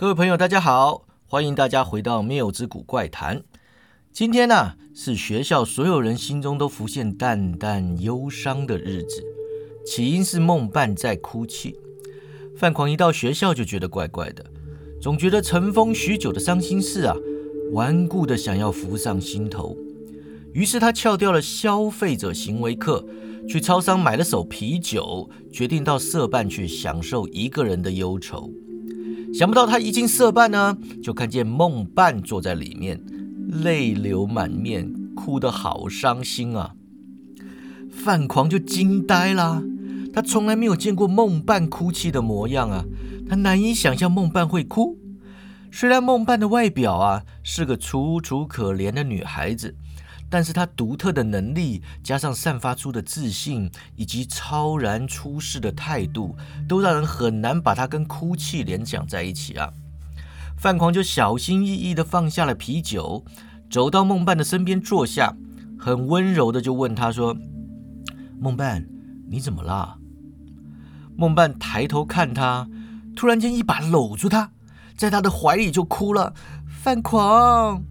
各位朋友，大家好，欢迎大家回到谬之谷怪谈。今天呢，是学校所有人心中都浮现淡淡忧伤的日子。起因是梦伴在哭泣。范狂一到学校就觉得怪怪的，总觉得尘封许久的伤心事啊，顽固的想要浮上心头。于是他翘掉了消费者行为课，去超商买了手啤酒，决定到社办去享受一个人的忧愁。想不到他一进社办呢，就看见梦伴坐在里面，泪流满面，哭得好伤心啊！范狂就惊呆了，他从来没有见过梦伴哭泣的模样啊！他难以想象梦伴会哭。虽然梦伴的外表啊是个楚楚可怜的女孩子。但是他独特的能力，加上散发出的自信，以及超然出世的态度，都让人很难把他跟哭泣联想在一起啊！范狂就小心翼翼地放下了啤酒，走到梦伴的身边坐下，很温柔的就问他说：“梦伴，你怎么了？”梦伴抬头看他，突然间一把搂住他，在他的怀里就哭了。范狂。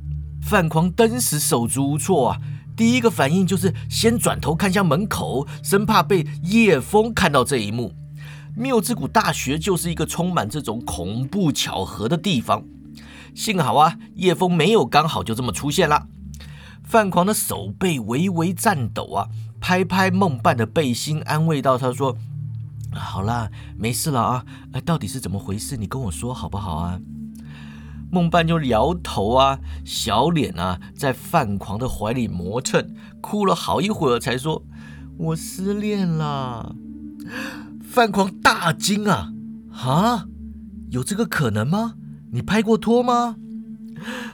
范狂登时手足无措啊！第一个反应就是先转头看向门口，生怕被叶枫看到这一幕。缪之谷大学就是一个充满这种恐怖巧合的地方。幸好啊，叶枫没有刚好就这么出现了。范狂的手背微微颤抖啊，拍拍梦伴的背心，安慰到：“他说，好啦，没事了啊。到底是怎么回事？你跟我说好不好啊？”梦伴就摇头啊，小脸啊，在范狂的怀里磨蹭，哭了好一会儿，才说：“我失恋了。”范狂大惊啊，啊，有这个可能吗？你拍过拖吗？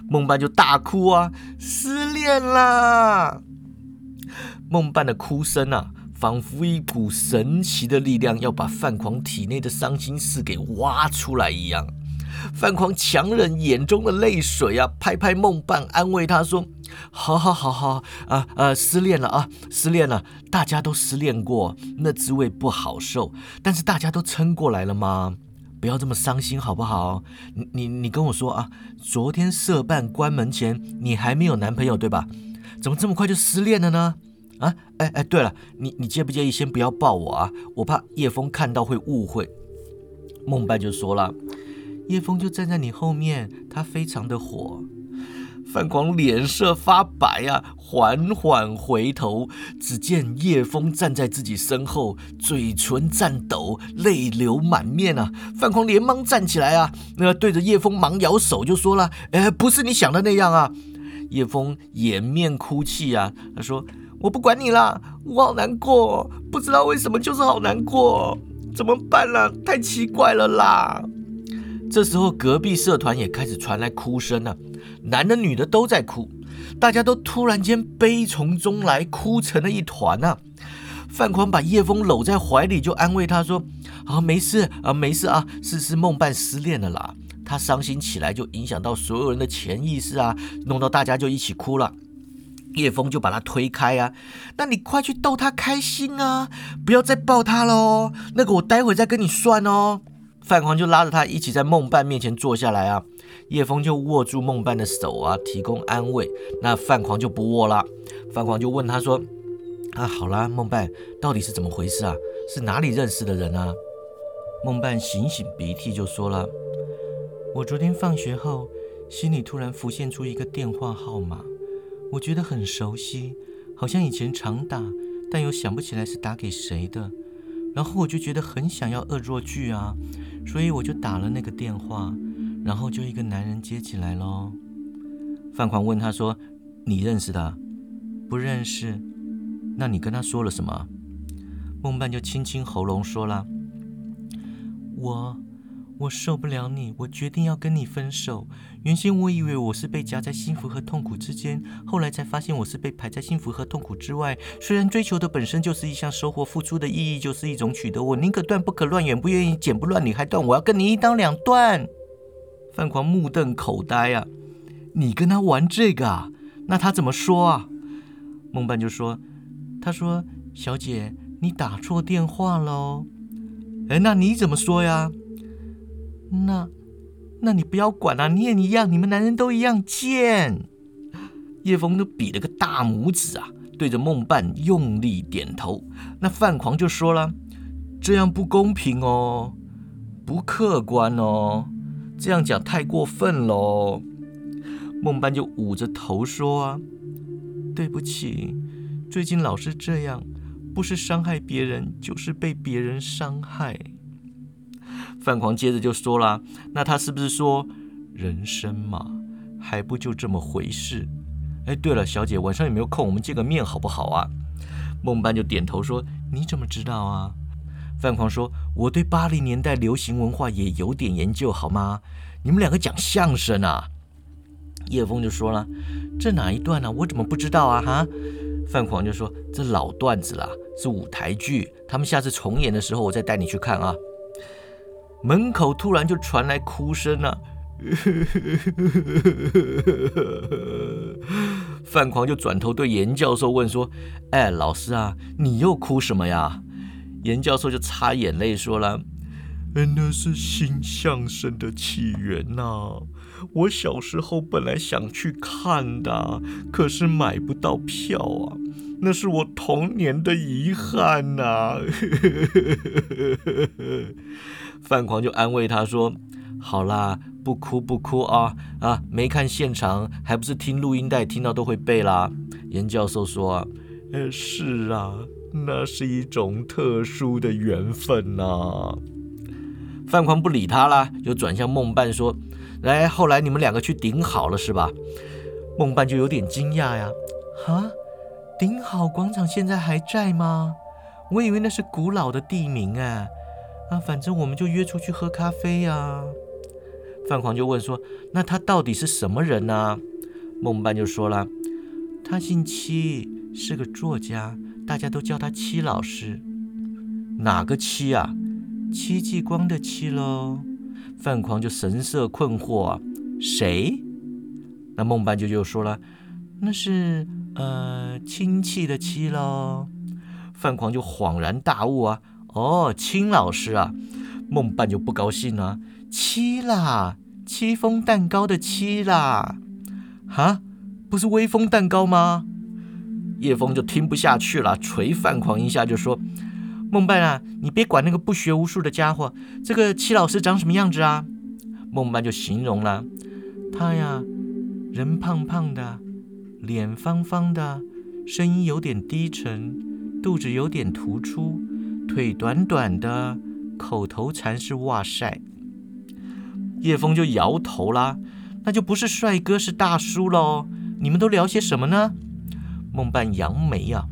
梦伴就大哭啊，失恋啦！梦伴的哭声啊，仿佛一股神奇的力量，要把范狂体内的伤心事给挖出来一样。范狂强忍眼中的泪水啊，拍拍梦伴，安慰他说：“好好好好啊啊，失恋了啊，失恋了，大家都失恋过，那滋味不好受，但是大家都撑过来了吗？不要这么伤心好不好？你你你跟我说啊，昨天社办关门前，你还没有男朋友对吧？怎么这么快就失恋了呢？啊，哎哎，对了，你你介不介意先不要抱我啊？我怕叶枫看到会误会。”梦伴就说了。叶枫就站在你后面，他非常的火。范狂脸色发白啊，缓缓回头，只见叶枫站在自己身后，嘴唇颤抖，泪流满面啊！范狂连忙站起来啊，那对着叶枫忙摇手，就说了：“哎，不是你想的那样啊！”叶枫掩面哭泣啊，他说：“我不管你啦，我好难过，不知道为什么就是好难过，怎么办呢？太奇怪了啦！”这时候，隔壁社团也开始传来哭声了，男的女的都在哭，大家都突然间悲从中来，哭成了一团啊！范狂把叶枫搂在怀里，就安慰他说：“啊，没事啊，没事啊，是是梦伴失恋了啦。他伤心起来就影响到所有人的潜意识啊，弄到大家就一起哭了。”叶枫就把他推开啊，那你快去逗他开心啊，不要再抱他了哦，那个我待会再跟你算哦。范狂就拉着他一起在梦伴面前坐下来啊，叶枫就握住梦伴的手啊，提供安慰。那范狂就不握了，范狂就问他说：“啊，好啦，梦伴，到底是怎么回事啊？是哪里认识的人啊？”梦伴醒醒鼻涕就说了：“我昨天放学后，心里突然浮现出一个电话号码，我觉得很熟悉，好像以前常打，但又想不起来是打给谁的。然后我就觉得很想要恶作剧啊。”所以我就打了那个电话，然后就一个男人接起来喽。范狂问他说：“你认识的？不认识？那你跟他说了什么？”梦伴就轻轻喉咙说了：“我。”我受不了你，我决定要跟你分手。原先我以为我是被夹在幸福和痛苦之间，后来才发现我是被排在幸福和痛苦之外。虽然追求的本身就是一项收获，付出的意义就是一种取得。我宁可断不可乱，也不愿意剪不乱你还断。我要跟你一刀两断。范狂目瞪口呆啊！你跟他玩这个啊？那他怎么说啊？梦半就说：“他说小姐，你打错电话喽。”哎，那你怎么说呀？那，那你不要管啊，你也一样，你们男人都一样贱。叶枫都比了个大拇指啊，对着孟半用力点头。那范狂就说了：“这样不公平哦，不客观哦，这样讲太过分喽。”孟半就捂着头说：“啊，对不起，最近老是这样，不是伤害别人，就是被别人伤害。”范狂接着就说了：“那他是不是说人生嘛，还不就这么回事？”哎，对了，小姐，晚上有没有空？我们见个面好不好啊？孟班就点头说：“你怎么知道啊？”范狂说：“我对八零年代流行文化也有点研究，好吗？你们两个讲相声啊？”叶枫就说了：“这哪一段呢？我怎么不知道啊？”哈，范狂就说：“这老段子啦，是舞台剧，他们下次重演的时候，我再带你去看啊。”门口突然就传来哭声了。范狂就转头对严教授问说：“哎，老师啊，你又哭什么呀？”严教授就擦眼泪说了：“那是新相声的起源呐！我小时候本来想去看的，可是买不到票啊，那是我童年的遗憾呐。”范狂就安慰他说：“好啦。”不哭不哭啊啊！没看现场，还不是听录音带听到都会背啦。严教授说：“呃，是啊，那是一种特殊的缘分呐。”范狂不理他啦，又转向孟半说：“来，后来你们两个去顶好了是吧？”孟半就有点惊讶呀，哈，顶好广场现在还在吗？我以为那是古老的地名哎，啊，反正我们就约出去喝咖啡呀。范狂就问说：“那他到底是什么人呢？”孟半就说了：“他姓戚，是个作家，大家都叫他戚老师。哪个戚啊？戚继光的戚喽。”范狂就神色困惑：“谁？”那孟半就又说了：“那是呃亲戚的戚喽。”范狂就恍然大悟啊：“哦，亲老师啊！”孟半就不高兴了。七啦，戚风蛋糕的戚啦，哈，不是威风蛋糕吗？叶枫就听不下去了，捶范狂一下，就说：“孟半啊，你别管那个不学无术的家伙，这个戚老师长什么样子啊？”孟半就形容了，他呀，人胖胖的，脸方方的，声音有点低沉，肚子有点突出，腿短短的，口头禅是哇塞。叶枫就摇头啦，那就不是帅哥，是大叔喽。你们都聊些什么呢？孟半扬眉呀，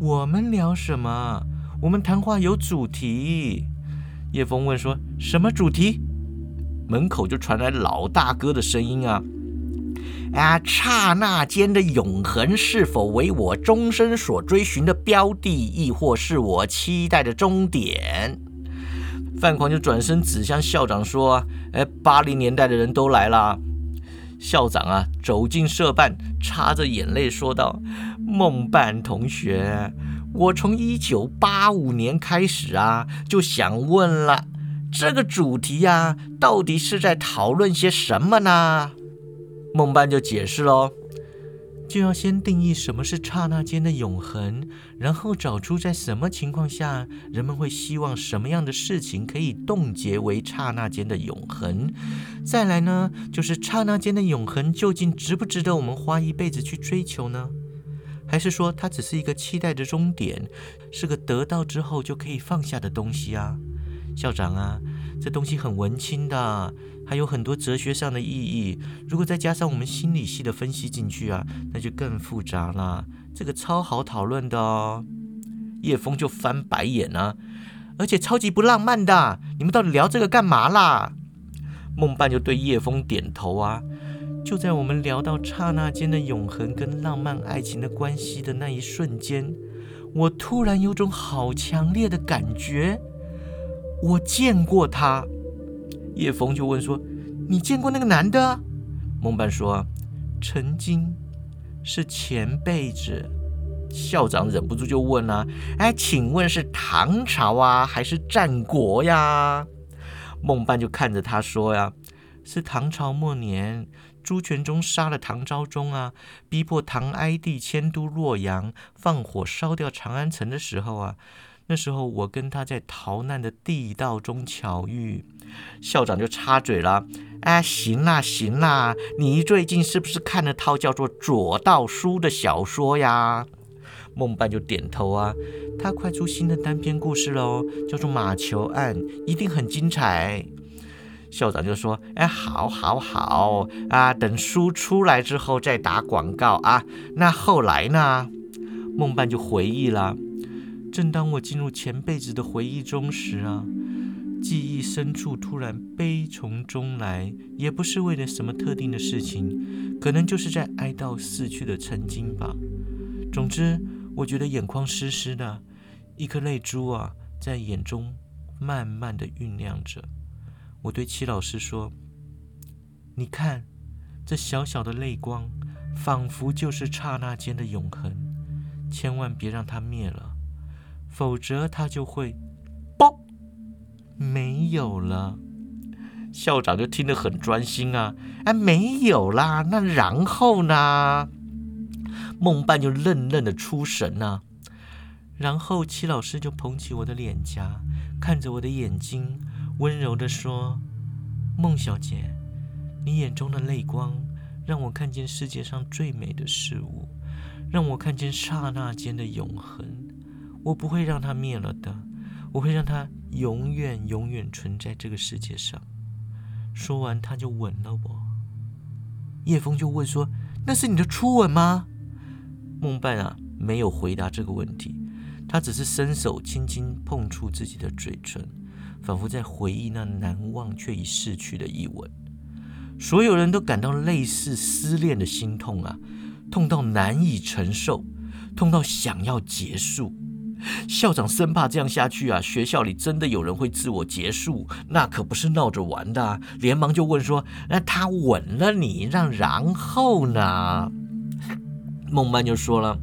我们聊什么？我们谈话有主题。叶枫问说：“什么主题？”门口就传来老大哥的声音啊，啊，刹那间的永恒是否为我终身所追寻的标的，亦或是我期待的终点？范狂就转身指向校长说：“哎，八零年代的人都来啦！”校长啊，走进社办，擦着眼泪说道：“孟半同学，我从一九八五年开始啊，就想问了，这个主题呀，到底是在讨论些什么呢？”梦半就解释喽。就要先定义什么是刹那间的永恒，然后找出在什么情况下人们会希望什么样的事情可以冻结为刹那间的永恒。再来呢，就是刹那间的永恒究竟值不值得我们花一辈子去追求呢？还是说它只是一个期待的终点，是个得到之后就可以放下的东西啊？校长啊，这东西很文青的。还有很多哲学上的意义，如果再加上我们心理系的分析进去啊，那就更复杂了。这个超好讨论的哦。叶枫就翻白眼啊，而且超级不浪漫的。你们到底聊这个干嘛啦？梦半就对叶枫点头啊。就在我们聊到刹那间的永恒跟浪漫爱情的关系的那一瞬间，我突然有种好强烈的感觉，我见过他。叶枫就问说：“你见过那个男的？”孟半说：“曾经是前辈子。”校长忍不住就问了：“哎，请问是唐朝啊，还是战国呀？”孟半就看着他说：“呀，是唐朝末年，朱全忠杀了唐昭宗啊，逼迫唐哀帝迁都洛阳，放火烧掉长安城的时候啊。那时候我跟他在逃难的地道中巧遇，校长就插嘴了：“哎，行啦行啦，你最近是不是看了套叫做《左道书》的小说呀？”孟半就点头啊，他快出新的单篇故事喽，叫做《马球案》，一定很精彩。校长就说：“哎，好，好，好啊，等书出来之后再打广告啊。”那后来呢？孟半就回忆了。正当我进入前辈子的回忆中时啊，记忆深处突然悲从中来，也不是为了什么特定的事情，可能就是在哀悼逝去的曾经吧。总之，我觉得眼眶湿湿的，一颗泪珠啊，在眼中慢慢的酝酿着。我对戚老师说：“你看，这小小的泪光，仿佛就是刹那间的永恒，千万别让它灭了。”否则他就会，嘣，没有了。校长就听得很专心啊，哎，没有啦，那然后呢？梦伴就愣愣的出神啊。然后齐老师就捧起我的脸颊，看着我的眼睛，温柔的说：“孟小姐，你眼中的泪光，让我看见世界上最美的事物，让我看见刹那间的永恒。”我不会让它灭了的，我会让它永远永远存在这个世界上。说完，他就吻了我。叶枫就问说：“那是你的初吻吗？”孟半啊，没有回答这个问题，他只是伸手轻轻碰触自己的嘴唇，仿佛在回忆那难忘却已逝去的一吻。所有人都感到类似失恋的心痛啊，痛到难以承受，痛到想要结束。校长生怕这样下去啊，学校里真的有人会自我结束，那可不是闹着玩的，连忙就问说：“那他吻了你，让然后呢？”孟曼就说了：“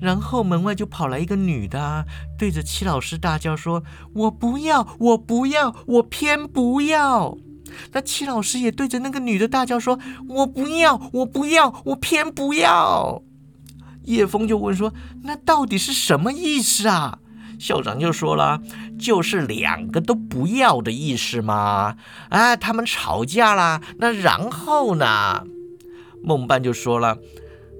然后门外就跑来一个女的，对着戚老师大叫说：‘我不要，我不要，我偏不要！’那戚老师也对着那个女的大叫说：‘我不要，我不要，我偏不要！’”叶枫就问说：“那到底是什么意思啊？”校长就说了：“就是两个都不要的意思嘛。”啊，他们吵架啦，那然后呢？孟半就说了：“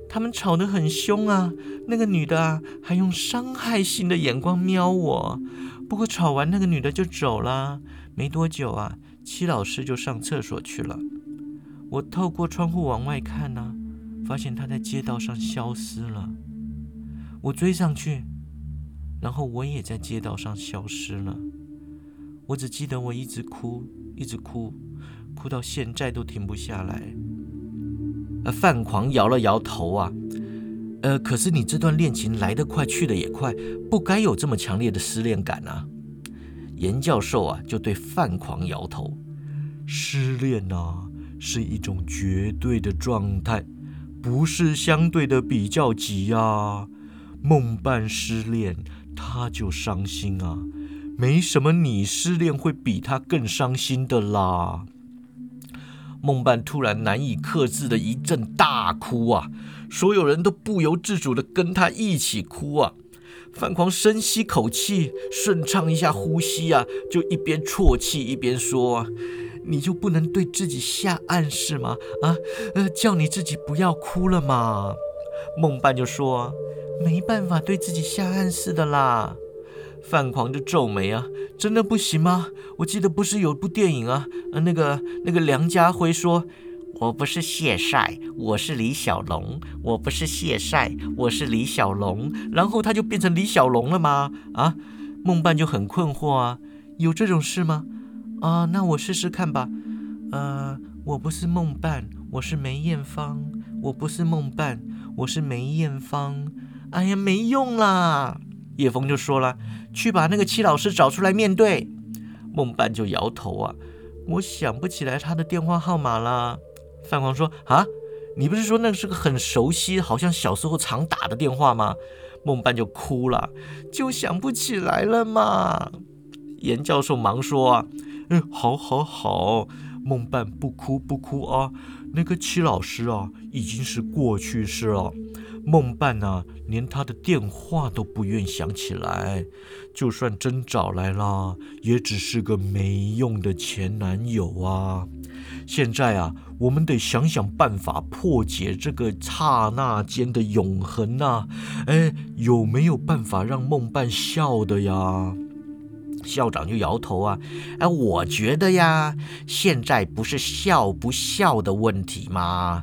他们吵得很凶啊，那个女的啊，还用伤害性的眼光瞄我。不过吵完，那个女的就走了。没多久啊，戚老师就上厕所去了。我透过窗户往外看呢。”发现他在街道上消失了，我追上去，然后我也在街道上消失了。我只记得我一直哭，一直哭，哭到现在都停不下来。呃，范狂摇了摇头啊，呃，可是你这段恋情来得快，去得也快，不该有这么强烈的失恋感啊。严教授啊，就对范狂摇头，失恋啊，是一种绝对的状态。不是相对的比较级啊，梦伴失恋他就伤心啊，没什么你失恋会比他更伤心的啦。梦伴突然难以克制的一阵大哭啊，所有人都不由自主的跟他一起哭啊。范狂深吸口气，顺畅一下呼吸啊，就一边啜泣一边说。你就不能对自己下暗示吗？啊，呃，叫你自己不要哭了嘛。梦伴就说：“没办法对自己下暗示的啦。”范狂就皱眉啊，真的不行吗？我记得不是有部电影啊，呃，那个那个梁家辉说：“我不是谢晒，我是李小龙。我不是谢晒，我是李小龙。”然后他就变成李小龙了吗？啊，梦伴就很困惑啊，有这种事吗？啊，那我试试看吧。呃，我不是梦伴，我是梅艳芳。我不是梦伴，我是梅艳芳。哎呀，没用啦！叶枫就说了：“去把那个戚老师找出来面对。”梦伴就摇头啊，我想不起来他的电话号码啦。范狂说：“啊，你不是说那是个很熟悉，好像小时候常打的电话吗？”梦伴就哭了，就想不起来了嘛。严教授忙说啊。嗯，好，好，好。梦伴不哭不哭啊，那个戚老师啊，已经是过去式了。梦伴啊，连他的电话都不愿想起来，就算真找来了，也只是个没用的前男友啊。现在啊，我们得想想办法破解这个刹那间的永恒呐。哎，有没有办法让梦伴笑的呀？校长就摇头啊，哎，我觉得呀，现在不是笑不笑的问题吗？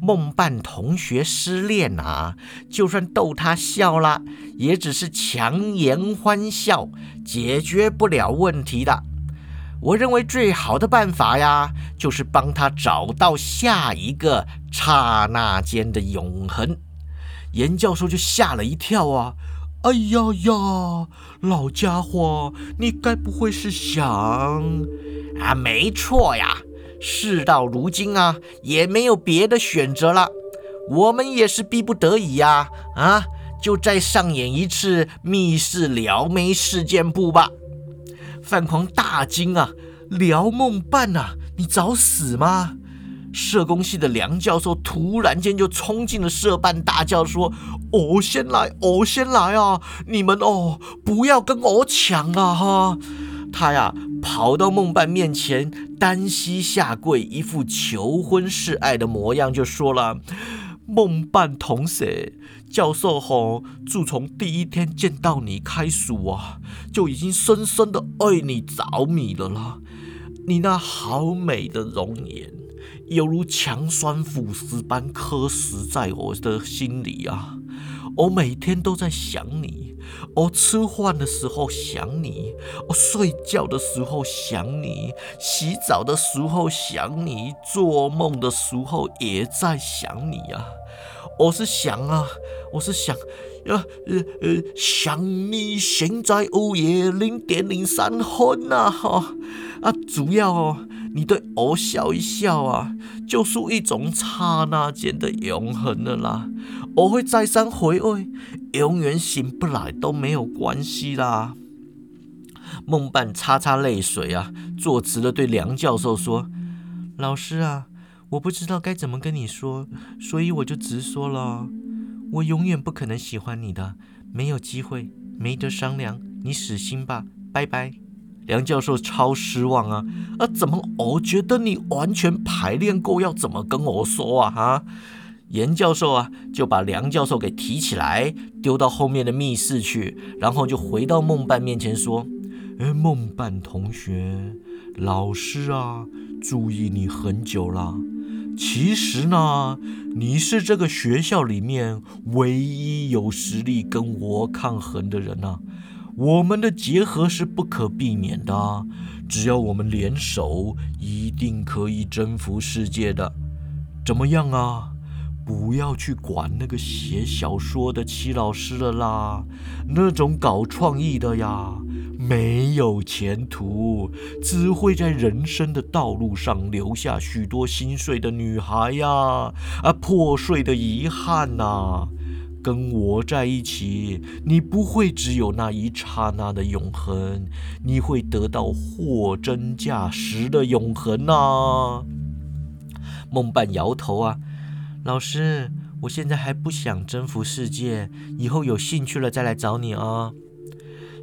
梦伴同学失恋啊，就算逗他笑了，也只是强颜欢笑，解决不了问题的。我认为最好的办法呀，就是帮他找到下一个刹那间的永恒。严教授就吓了一跳啊。哎呀呀，老家伙，你该不会是想啊？没错呀，事到如今啊，也没有别的选择了，我们也是逼不得已呀。啊，就再上演一次密室撩妹事件簿吧。范狂大惊啊，撩梦伴啊，你找死吗？社工系的梁教授突然间就冲进了社办，大叫说：“我先来，我先来啊！你们哦，不要跟我抢啊！”哈，他呀跑到梦伴面前，单膝下跪，一副求婚示爱的模样，就说了：“梦伴同学，教授吼，自从第一天见到你开始啊，就已经深深的爱你着迷了啦！你那好美的容颜。”犹如强酸腐蚀般刻蚀在我的心里啊！我每天都在想你，我吃饭的时候想你，我睡觉的时候想你，洗澡的时候想你，做梦的时候也在想你啊！我是想啊，我是想，呃呃呃，想你现在午夜零点零三分呐哈啊，主要哦。你对我笑一笑啊，就是一种刹那间的永恒了啦。我会再三回味，永远醒不来都没有关系啦。梦伴擦擦泪水啊，坐直了对梁教授说：“老师啊，我不知道该怎么跟你说，所以我就直说了。我永远不可能喜欢你的，没有机会，没得商量，你死心吧，拜拜。”梁教授超失望啊！啊，怎么我觉得你完全排练过，要怎么跟我说啊？哈，严教授啊，就把梁教授给提起来，丢到后面的密室去，然后就回到梦伴面前说：“哎，梦伴同学，老师啊，注意你很久了。其实呢，你是这个学校里面唯一有实力跟我抗衡的人啊。”我们的结合是不可避免的，只要我们联手，一定可以征服世界的。怎么样啊？不要去管那个写小说的戚老师了啦，那种搞创意的呀，没有前途，只会在人生的道路上留下许多心碎的女孩呀，啊，破碎的遗憾呐。跟我在一起，你不会只有那一刹那的永恒，你会得到货真价实的永恒呐。梦伴摇头啊，老师，我现在还不想征服世界，以后有兴趣了再来找你啊。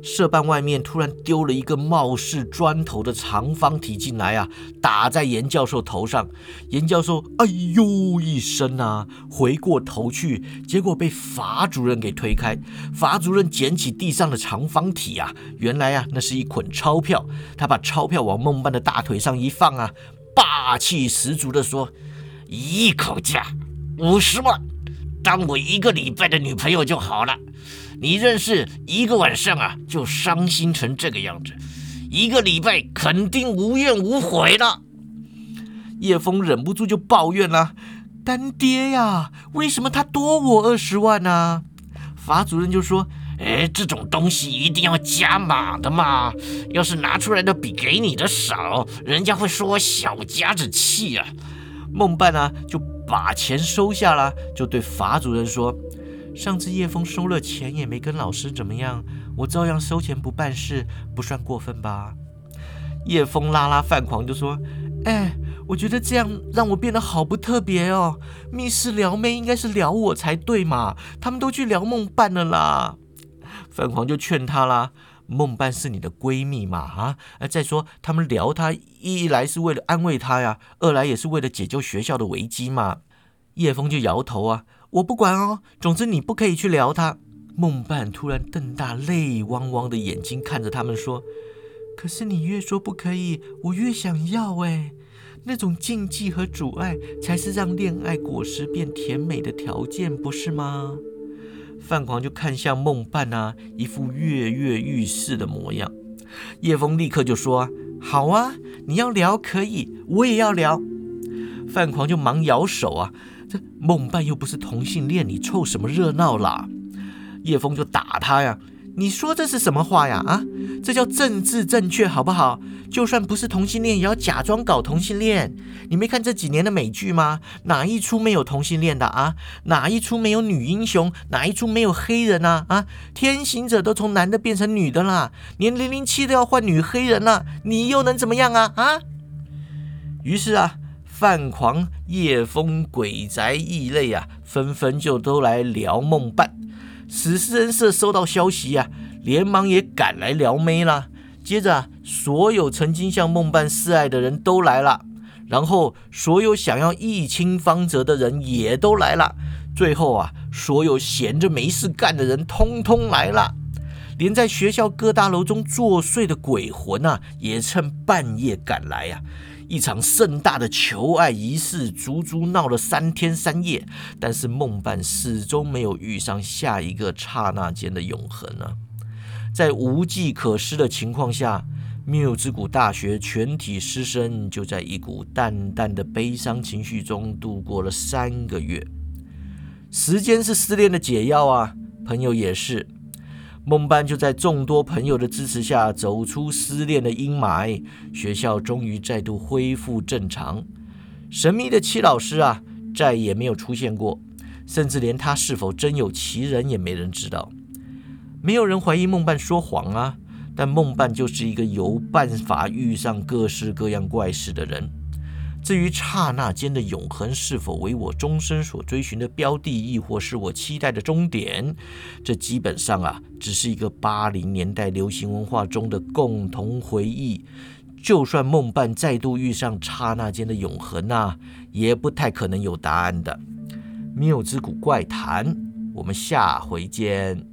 社办外面突然丢了一个貌似砖头的长方体进来啊，打在严教授头上。严教授哎呦一声啊，回过头去，结果被法主任给推开。法主任捡起地上的长方体啊，原来啊那是一捆钞票。他把钞票往梦伴的大腿上一放啊，霸气十足的说：“一口价五十万，当我一个礼拜的女朋友就好了。”你认识一个晚上啊，就伤心成这个样子，一个礼拜肯定无怨无悔了。叶枫忍不住就抱怨了：“干爹呀，为什么他多我二十万呢？”法主任就说：“哎，这种东西一定要加码的嘛，要是拿出来的比给你的少，人家会说我小家子气啊。”孟伴呢就把钱收下了，就对法主任说。上次叶枫收了钱也没跟老师怎么样，我照样收钱不办事，不算过分吧？叶枫拉拉饭狂就说：“哎，我觉得这样让我变得好不特别哦。密室撩妹应该是撩我才对嘛，他们都去撩梦伴了啦。范狂就劝他啦，梦伴是你的闺蜜嘛，啊，再说他们聊她，一来是为了安慰她呀，二来也是为了解救学校的危机嘛。叶枫就摇头啊，我不管哦，总之你不可以去聊她。梦伴突然瞪大泪汪汪的眼睛看着他们说：“可是你越说不可以，我越想要哎。那种禁忌和阻碍才是让恋爱果实变甜美的条件，不是吗？”范狂就看向梦伴啊，一副跃跃欲试的模样。叶枫立刻就说：“好啊，你要聊可以，我也要聊。”范狂就忙摇手啊，这梦伴又不是同性恋，你凑什么热闹啦？叶枫就打他呀！你说这是什么话呀？啊，这叫政治正确，好不好？就算不是同性恋，也要假装搞同性恋。你没看这几年的美剧吗？哪一出没有同性恋的啊？哪一出没有女英雄？哪一出没有黑人啊？啊，天行者都从男的变成女的啦，连零零七都要换女黑人了，你又能怎么样啊？啊！于是啊，范狂、夜风、鬼宅、异类啊，纷纷就都来聊梦伴。史诗人社收到消息呀，连忙也赶来撩妹了。接着，所有曾经向梦伴示爱的人都来了，然后所有想要一清方泽的人也都来了。最后啊，所有闲着没事干的人通通来了，连在学校各大楼中作祟的鬼魂啊，也趁半夜赶来呀。一场盛大的求爱仪式，足足闹了三天三夜，但是梦伴始终没有遇上下一个刹那间的永恒啊！在无计可施的情况下，缪之谷大学全体师生就在一股淡淡的悲伤情绪中度过了三个月。时间是失恋的解药啊，朋友也是。梦伴就在众多朋友的支持下走出失恋的阴霾，学校终于再度恢复正常。神秘的戚老师啊，再也没有出现过，甚至连他是否真有其人也没人知道。没有人怀疑梦伴说谎啊，但梦伴就是一个有办法遇上各式各样怪事的人。至于刹那间的永恒是否为我终身所追寻的标的，亦或是我期待的终点，这基本上啊，只是一个八零年代流行文化中的共同回忆。就算梦伴再度遇上刹那间的永恒啊，也不太可能有答案的。缪之谷怪谈，我们下回见。